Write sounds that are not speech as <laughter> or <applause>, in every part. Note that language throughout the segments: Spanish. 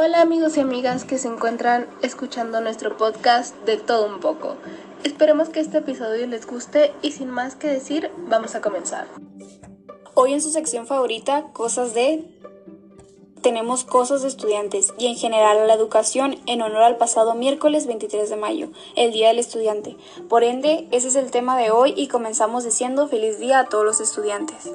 Hola amigos y amigas que se encuentran escuchando nuestro podcast de todo un poco. Esperemos que este episodio les guste y sin más que decir, vamos a comenzar. Hoy en su sección favorita, cosas de... Tenemos cosas de estudiantes y en general a la educación en honor al pasado miércoles 23 de mayo, el Día del Estudiante. Por ende, ese es el tema de hoy y comenzamos diciendo feliz día a todos los estudiantes.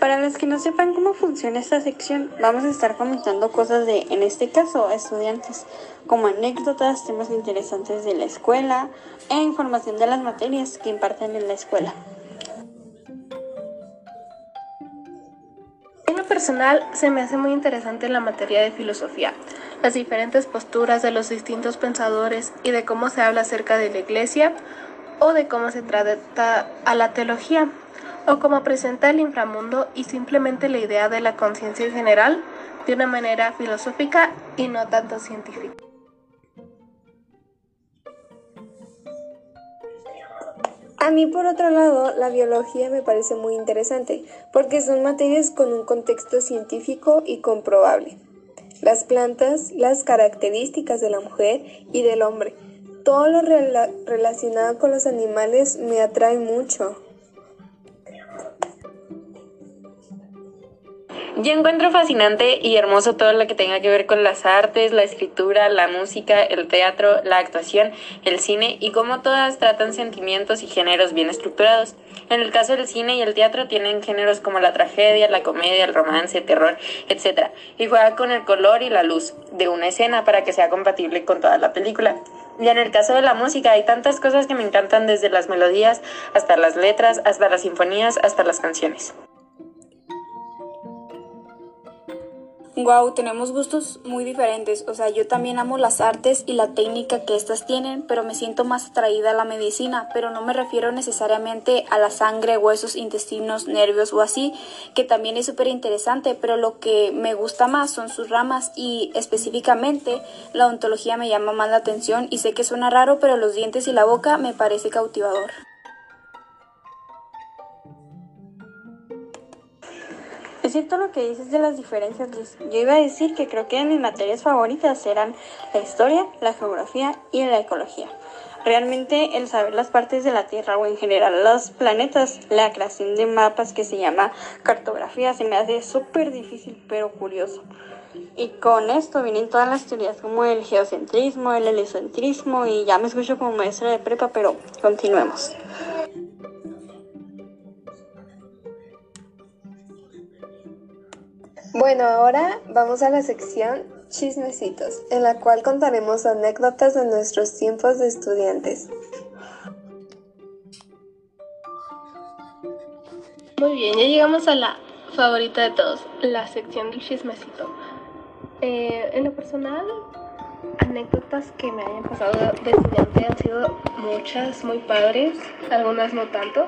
Para los que no sepan cómo funciona esta sección, vamos a estar comentando cosas de, en este caso, estudiantes, como anécdotas, temas interesantes de la escuela e información de las materias que imparten en la escuela. En lo personal, se me hace muy interesante la materia de filosofía, las diferentes posturas de los distintos pensadores y de cómo se habla acerca de la iglesia o de cómo se trata a la teología o cómo presenta el inframundo y simplemente la idea de la conciencia en general de una manera filosófica y no tanto científica. A mí, por otro lado, la biología me parece muy interesante, porque son materias con un contexto científico y comprobable. Las plantas, las características de la mujer y del hombre, todo lo relacionado con los animales me atrae mucho. Yo encuentro fascinante y hermoso todo lo que tenga que ver con las artes, la escritura, la música, el teatro, la actuación, el cine y cómo todas tratan sentimientos y géneros bien estructurados. En el caso del cine y el teatro tienen géneros como la tragedia, la comedia, el romance, terror, etc. Y juega con el color y la luz de una escena para que sea compatible con toda la película. Y en el caso de la música hay tantas cosas que me encantan desde las melodías hasta las letras, hasta las sinfonías, hasta las canciones. Wow, tenemos gustos muy diferentes. O sea, yo también amo las artes y la técnica que estas tienen, pero me siento más atraída a la medicina. Pero no me refiero necesariamente a la sangre, huesos, intestinos, nervios o así, que también es súper interesante. Pero lo que me gusta más son sus ramas y específicamente la ontología me llama más la atención. Y sé que suena raro, pero los dientes y la boca me parece cautivador. Es cierto lo que dices de las diferencias, Yo iba a decir que creo que mis materias favoritas eran la historia, la geografía y la ecología. Realmente el saber las partes de la Tierra o en general los planetas, la creación de mapas que se llama cartografía, se me hace súper difícil pero curioso. Y con esto vienen todas las teorías como el geocentrismo, el heliocentrismo y ya me escucho como maestra de prepa, pero continuemos. Bueno, ahora vamos a la sección Chismecitos, en la cual contaremos anécdotas de nuestros tiempos de estudiantes. Muy bien, ya llegamos a la favorita de todos, la sección del chismecito. Eh, en lo personal, anécdotas que me hayan pasado de estudiante han sido muchas, muy padres, algunas no tanto,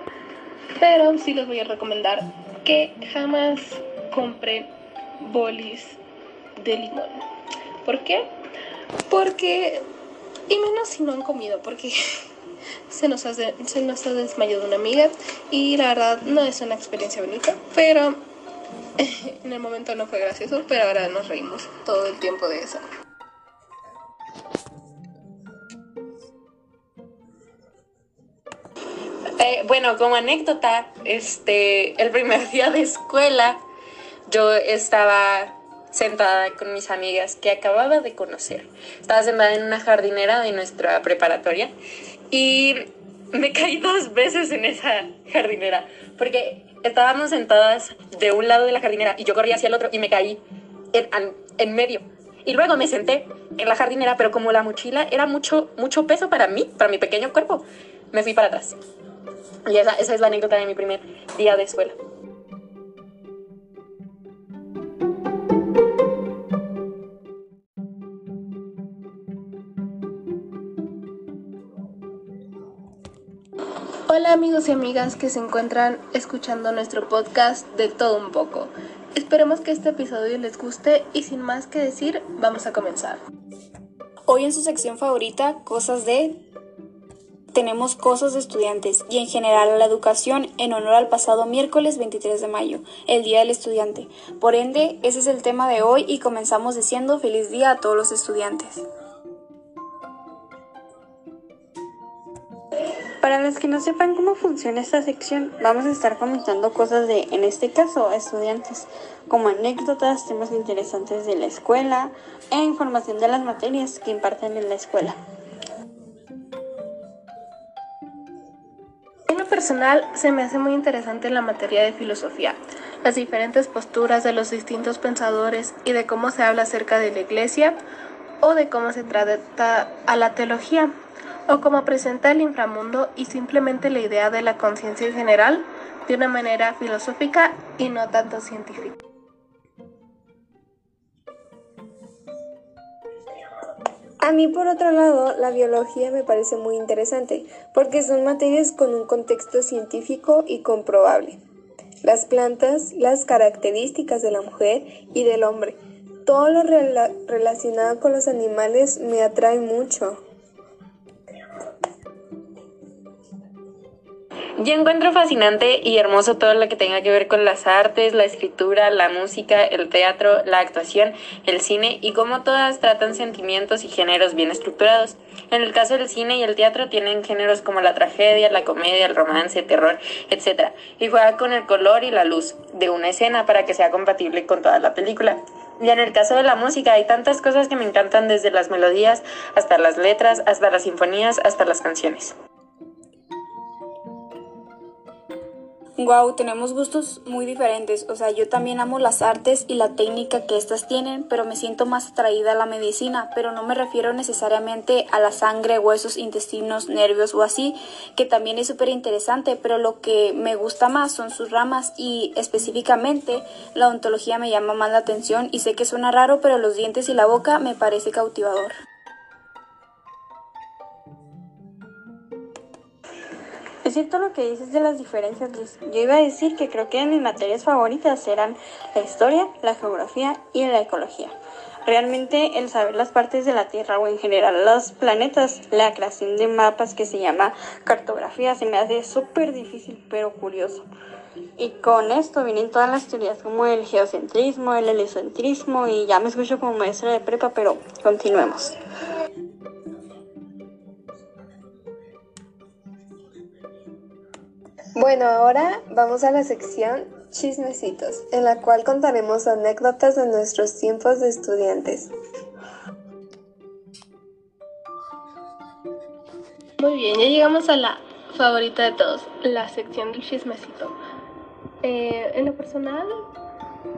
pero sí les voy a recomendar que jamás compren bolis de limón. ¿Por qué? Porque, y menos si no han comido, porque <laughs> se nos, hace, se nos ha desmayado una amiga y la verdad no es una experiencia bonita, pero <laughs> en el momento no fue gracioso, pero ahora nos reímos todo el tiempo de eso. Eh, bueno, como anécdota, este, el primer día de escuela yo estaba sentada con mis amigas que acababa de conocer. Estaba sentada en una jardinera de nuestra preparatoria y me caí dos veces en esa jardinera porque estábamos sentadas de un lado de la jardinera y yo corría hacia el otro y me caí en, en medio. Y luego me senté en la jardinera, pero como la mochila era mucho, mucho peso para mí, para mi pequeño cuerpo, me fui para atrás. Y esa, esa es la anécdota de mi primer día de escuela. Hola amigos y amigas que se encuentran escuchando nuestro podcast de todo un poco. Esperemos que este episodio les guste y sin más que decir, vamos a comenzar. Hoy en su sección favorita, cosas de tenemos cosas de estudiantes y en general a la educación en honor al pasado miércoles 23 de mayo, el Día del Estudiante. Por ende, ese es el tema de hoy y comenzamos diciendo feliz día a todos los estudiantes. Para los que no sepan cómo funciona esta sección, vamos a estar comentando cosas de, en este caso, estudiantes, como anécdotas, temas interesantes de la escuela e información de las materias que imparten en la escuela. En lo personal, se me hace muy interesante la materia de filosofía, las diferentes posturas de los distintos pensadores y de cómo se habla acerca de la iglesia o de cómo se trata a la teología o cómo presenta el inframundo y simplemente la idea de la conciencia en general de una manera filosófica y no tanto científica. A mí, por otro lado, la biología me parece muy interesante porque son materias con un contexto científico y comprobable. Las plantas, las características de la mujer y del hombre, todo lo rela relacionado con los animales me atrae mucho. Yo encuentro fascinante y hermoso todo lo que tenga que ver con las artes, la escritura, la música, el teatro, la actuación, el cine y cómo todas tratan sentimientos y géneros bien estructurados. En el caso del cine y el teatro tienen géneros como la tragedia, la comedia, el romance, terror, etc. Y juega con el color y la luz de una escena para que sea compatible con toda la película. Y en el caso de la música hay tantas cosas que me encantan desde las melodías hasta las letras, hasta las sinfonías, hasta las canciones. Wow, tenemos gustos muy diferentes. O sea, yo también amo las artes y la técnica que estas tienen, pero me siento más atraída a la medicina. Pero no me refiero necesariamente a la sangre, huesos, intestinos, nervios o así, que también es súper interesante. Pero lo que me gusta más son sus ramas y específicamente la odontología me llama más la atención y sé que suena raro, pero los dientes y la boca me parece cautivador. Es cierto lo que dices de las diferencias, Liz. Yo iba a decir que creo que mis materias favoritas eran la historia, la geografía y la ecología. Realmente el saber las partes de la Tierra o en general los planetas, la creación de mapas que se llama cartografía, se me hace súper difícil pero curioso. Y con esto vienen todas las teorías como el geocentrismo, el heliocentrismo y ya me escucho como maestra de prepa, pero continuemos. Bueno, ahora vamos a la sección Chismecitos, en la cual contaremos anécdotas de nuestros tiempos de estudiantes. Muy bien, ya llegamos a la favorita de todos, la sección del chismecito. Eh, en lo personal,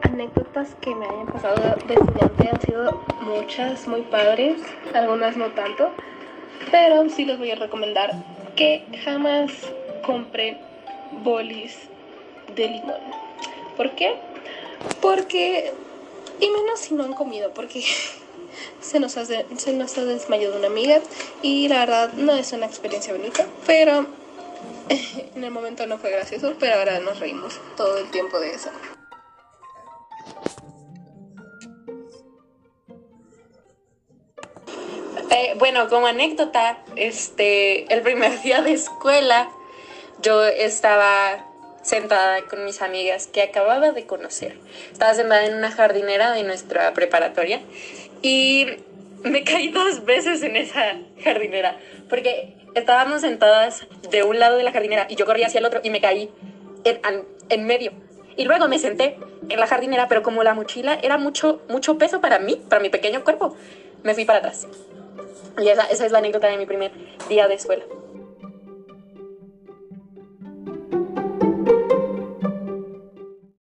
anécdotas que me hayan pasado de estudiante han sido muchas, muy padres, algunas no tanto, pero sí les voy a recomendar que jamás compren bolis de limón. ¿Por qué? Porque, y menos si no han comido, porque <laughs> se nos, hace, se nos ha desmayado una amiga y la verdad no es una experiencia bonita, pero <laughs> en el momento no fue gracioso, pero ahora nos reímos todo el tiempo de eso. Eh, bueno, como anécdota, este, el primer día de escuela yo estaba sentada con mis amigas que acababa de conocer. Estaba sentada en una jardinera de nuestra preparatoria y me caí dos veces en esa jardinera porque estábamos sentadas de un lado de la jardinera y yo corría hacia el otro y me caí en, en medio. Y luego me senté en la jardinera, pero como la mochila era mucho, mucho peso para mí, para mi pequeño cuerpo, me fui para atrás. Y esa es la anécdota de mi primer día de escuela.